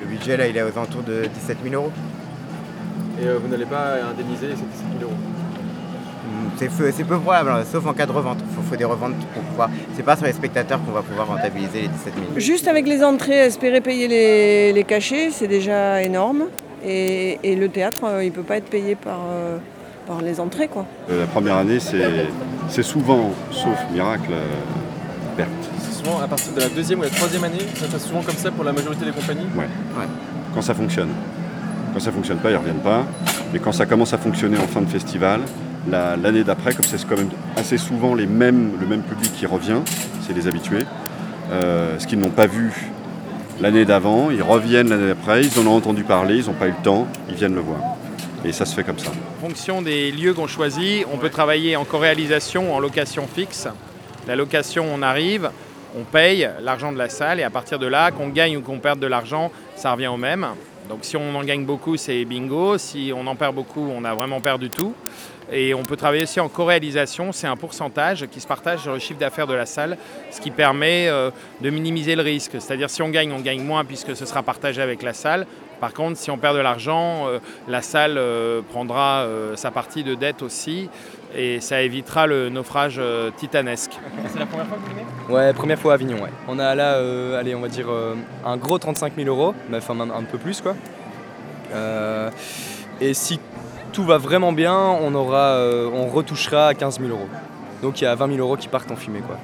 Le budget là il est aux alentours de 17 000 euros. Et euh, vous n'allez pas indemniser ces 17 000 euros Hmm, C'est peu, probable, hein, sauf en cas de revente. Il faut, faut des reventes pour pouvoir. C'est pas sur les spectateurs qu'on va pouvoir rentabiliser les 17 000. Juste avec les entrées, espérer payer les, les cachets, c'est déjà énorme. Et, et le théâtre, euh, il ne peut pas être payé par, euh, par les entrées. Quoi. Euh, La première année, c'est c'est souvent, sauf miracle, euh, perte. Souvent à partir de la deuxième ou la troisième année, ça se passe souvent comme ça pour la majorité des compagnies? Quand ça fonctionne. Quand ça fonctionne pas, ils reviennent pas. Mais quand ça commence à fonctionner en fin de festival, la- l'année d'après, comme c'est quand même assez souvent les mêmes, le même public qui revient, c'est les habitués, euh, ce qu'ils n'ont pas vu l'année d'avant, ils reviennent l'année d'après, ils en ont entendu parler, ils n'ont pas eu le temps, ils viennent le voir. Et ça se fait comme ça. En fonction des lieux qu'on choisit, on peut travailler en co-réalisation ou en location fixe. La location, on arrive, on paye l'argent de la salle et à partir de là, qu'on gagne ou qu'on perde de l'argent, ça revient au même. Donc si on en gagne beaucoup, c'est bingo. Si on en perd beaucoup, on a vraiment perdu tout. Et on peut travailler aussi en co-réalisation, c'est un pourcentage qui se partage sur le chiffre d'affaires de la salle, ce qui permet euh, de minimiser le risque. C'est-à-dire si on gagne, on gagne moins puisque ce sera partagé avec la salle. Par contre, si on perd de l'argent, euh, la salle euh, prendra euh, sa partie de dette aussi et ça évitera le naufrage euh, titanesque. C'est la première fois que vous venez Ouais, première fois à Avignon, ouais. On a là, euh, allez, on va dire euh, un gros 35 000 euros, mais enfin un, un peu plus quoi. Euh, et si tout va vraiment bien, on, aura, euh, on retouchera à 15 000 euros. Donc il y a 20 000 euros qui partent en fumée. Quoi.